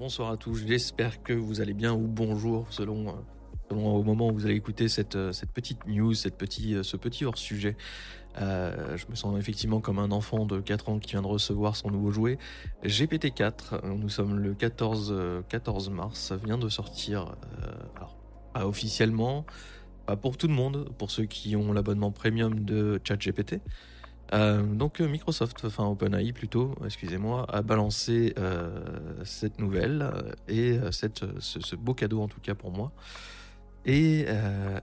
bonsoir à tous, j'espère que vous allez bien ou bonjour selon, euh, au moment où vous allez écouter cette, euh, petite news, euh, ce petit hors-sujet. Je me sens effectivement comme un enfant de 4 ans qui vient de recevoir son nouveau jouet. GPT-4, nous sommes le 14, euh, 14 mars, vient de sortir, officiellement, pas pour tout le monde, pour ceux qui ont l'abonnement premium de ChatGPT. Euh, donc euh, Microsoft, enfin OpenAI plutôt, excusez-moi, a balancé euh, cette nouvelle et cette, ce, beau cadeau en tout cas pour moi. Et,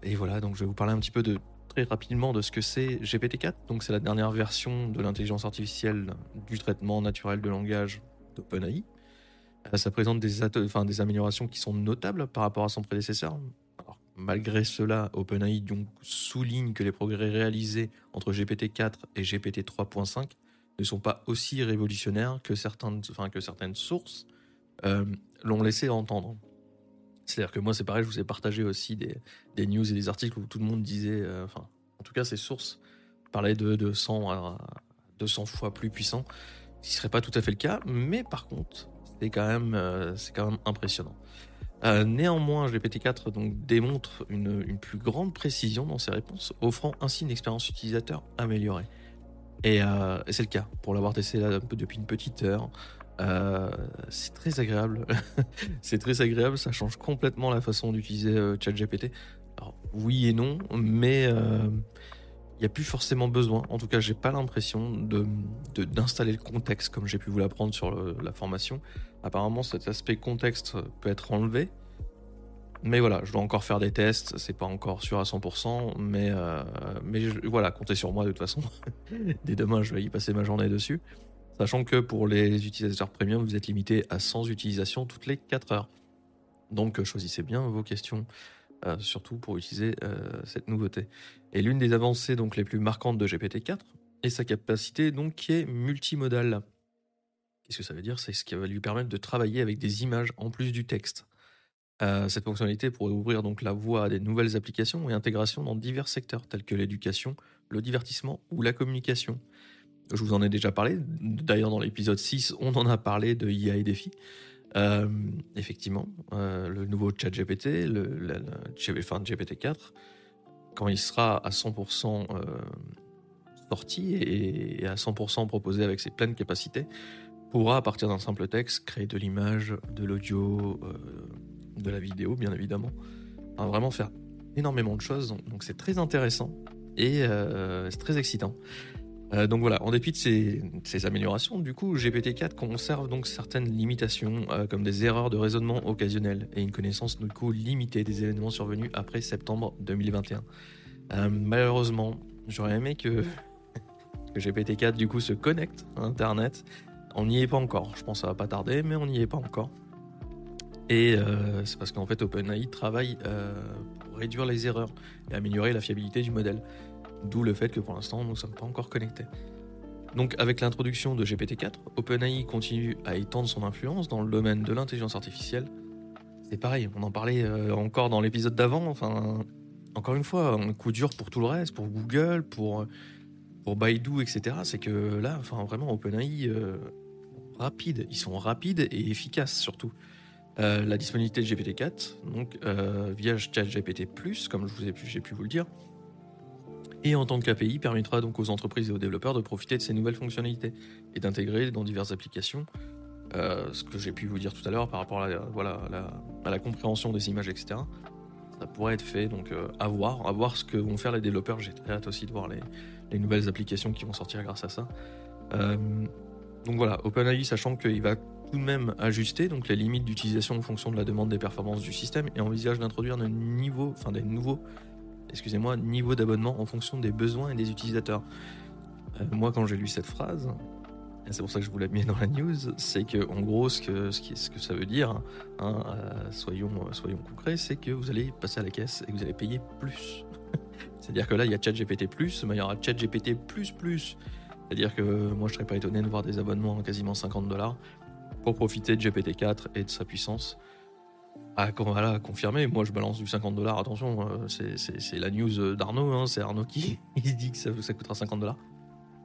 et voilà, donc je vais vous parler un petit peu de très rapidement de ce que c'est GPT-4. Donc c'est la dernière version de l'intelligence artificielle du traitement naturel de langage d'OpenAI. Ça présente des, enfin, des améliorations qui sont notables par rapport à son prédécesseur. Malgré cela, OpenAI donc souligne que les progrès réalisés entre GPT-4 et GPT 3.5 ne sont pas aussi révolutionnaires que certaines, sources euh, l'ont laissé entendre. C'est-à-dire que moi, c'est pareil, je vous ai partagé aussi des, news et des articles où tout le monde disait, euh, enfin, en tout cas, ces sources parlaient de, de 100 à 200 fois plus puissant, ce qui serait pas tout à fait le cas, mais par contre, c'est quand même, euh, c'est quand même impressionnant. Euh, néanmoins, GPT-4 donc démontre une, plus grande précision dans ses réponses, offrant ainsi une expérience utilisateur améliorée. Et, euh, c'est le cas pour l'avoir testé là, depuis une petite heure. Euh, c'est très agréable. c'est très agréable. Ça change complètement la façon d'utiliser ChatGPT. Alors oui et non, mais il n'y a plus forcément besoin. En tout cas, j'ai pas l'impression de d'installer le contexte comme j'ai pu vous l'apprendre sur la formation. Apparemment, cet aspect contexte peut être enlevé. Mais voilà, je dois encore faire des tests, c'est pas encore sûr à 100%, mais, euh, mais voilà, comptez sur moi de toute façon. Dès demain, je vais y passer ma journée dessus. Sachant que pour les utilisateurs premium, vous êtes limité à 100 utilisations toutes les 4 heures. Donc euh, choisissez bien vos questions, euh, surtout pour utiliser euh, cette nouveauté. Et l'une des avancées donc les plus marquantes de GPT-4 est sa capacité donc qui est multimodale. Qu'est-ce que ça veut dire? C'est ce qui va lui permettre de travailler avec des images en plus du texte. Euh, cette fonctionnalité pourrait ouvrir donc la voie à des nouvelles applications et intégrations dans divers secteurs tels que l'éducation, le divertissement ou la communication. Je vous en ai déjà parlé, d'ailleurs dans l'épisode 6, on en a parlé de IA et défis. Euh, effectivement, euh, le nouveau chat GPT, le, le, le- enfin, GPT-4, quand il sera à 100% euh, sorti et, à 100% proposé avec ses pleines capacités, pourra à partir d'un simple texte créer de l'image, de l'audio, de la vidéo bien évidemment, vraiment faire énormément de choses, donc c'est très intéressant et c'est très excitant. Euh, donc voilà, en dépit de ces, améliorations, du coup, GPT-4 conserve donc certaines limitations, euh, comme des erreurs de raisonnement occasionnelles et une connaissance du coup limitée des événements survenus après septembre 2021. Euh, malheureusement, j'aurais aimé que, que GPT-4 du coup se connecte à Internet. On n'y est pas encore, je pense que ça va pas tarder, mais on n'y est pas encore. Et c'est parce qu'en fait OpenAI travaille pour réduire les erreurs et améliorer la fiabilité du modèle. D'où le fait que pour l'instant, nous ne sommes pas encore connectés. Donc, avec l'introduction de GPT-4, OpenAI continue à étendre son influence dans le domaine de l'intelligence artificielle. C'est pareil, on en parlait euh, encore dans l'épisode d'avant. Enfin, encore une fois, un coup dur pour tout le reste, pour Google, pour, pour Baidu, etc. C'est que là, enfin, vraiment, OpenAI, euh, rapide. Ils sont rapides et efficaces surtout. Euh, la disponibilité de GPT-4, donc via ChatGPT+, comme je vous ai pu, j'ai pu vous le dire, et en tant qu'API permettra donc aux entreprises et aux développeurs de profiter de ces nouvelles fonctionnalités et d'intégrer dans diverses applications euh, ce que j'ai pu vous dire tout à l'heure par rapport à la, voilà, à la, compréhension des images, etc. Ça pourrait être fait, donc euh, à voir, à voir ce que vont faire les développeurs. J'ai très hâte aussi de voir les, les nouvelles applications qui vont sortir grâce à ça. Euh, donc voilà, OpenAI, sachant qu'il va tout de même ajuster donc les limites d'utilisation en fonction de la demande des performances du système et envisage d'introduire niveaux, enfin des nouveaux excusez-moi, niveau d'abonnement en fonction des besoins et des utilisateurs. Euh, moi, quand j'ai lu cette phrase, c'est pour ça que je vous l'ai mis dans la news, c'est que en gros, ce que, ce que ça veut dire, hein, euh, soyons, soyons concrets, c'est que vous allez passer à la caisse et que vous allez payer plus. C'est-à-dire que là, il y a ChatGPT+, mais il y aura ChatGPT++. C'est-à-dire que moi, je serais pas étonné de voir des abonnements à quasiment 50 dollars pour profiter de GPT-4 et de sa puissance. Ah, quand, voilà, confirmé, moi je balance du 50 dollars, attention, euh, c'est- la news d'Arnaud, hein, c'est Arnaud qui dit que ça, coûtera 50 dollars.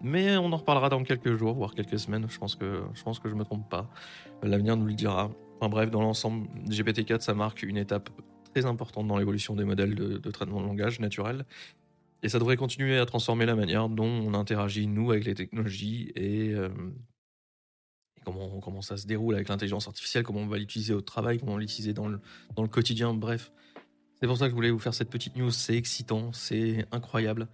Mais on en reparlera dans quelques jours, voire quelques semaines, je pense que je, pense que je me trompe pas. L'avenir nous le dira. Enfin bref, dans l'ensemble, GPT-4, ça marque une étape très importante dans l'évolution des modèles de, traitement de langage naturel. Et ça devrait continuer à transformer la manière dont on interagit, nous, avec les technologies et, comment, ça se déroule avec l'intelligence artificielle, comment on va l'utiliser au travail, comment on l'utiliser dans le, quotidien. Bref, c'est pour ça que je voulais vous faire cette petite news. C'est excitant, c'est incroyable.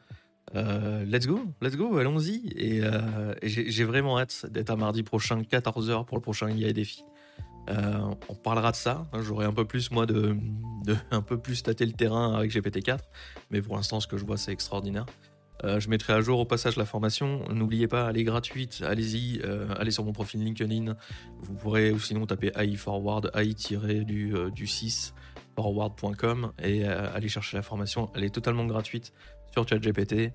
Euh, let's go, let's go, allons-y. Et, euh, j'ai vraiment hâte d'être à mardi prochain, 14h pour le prochain IA défi. Euh, on parlera de ça. J'aurai un peu plus, moi, de, de, un peu plus tâter le terrain avec GPT-4. Mais pour l'instant, ce que je vois, c'est extraordinaire. Je mettrai à jour au passage la formation. N'oubliez pas, elle est gratuite. Allez-y, allez sur mon profil LinkedIn. Vous pourrez ou sinon taper AI Forward, AI-du du 6 forward.com et aller chercher la formation. Elle est totalement gratuite sur ChatGPT.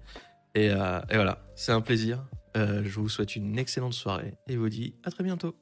Et, euh, et voilà, c'est un plaisir. Euh, je vous souhaite une excellente soirée et vous dis à très bientôt.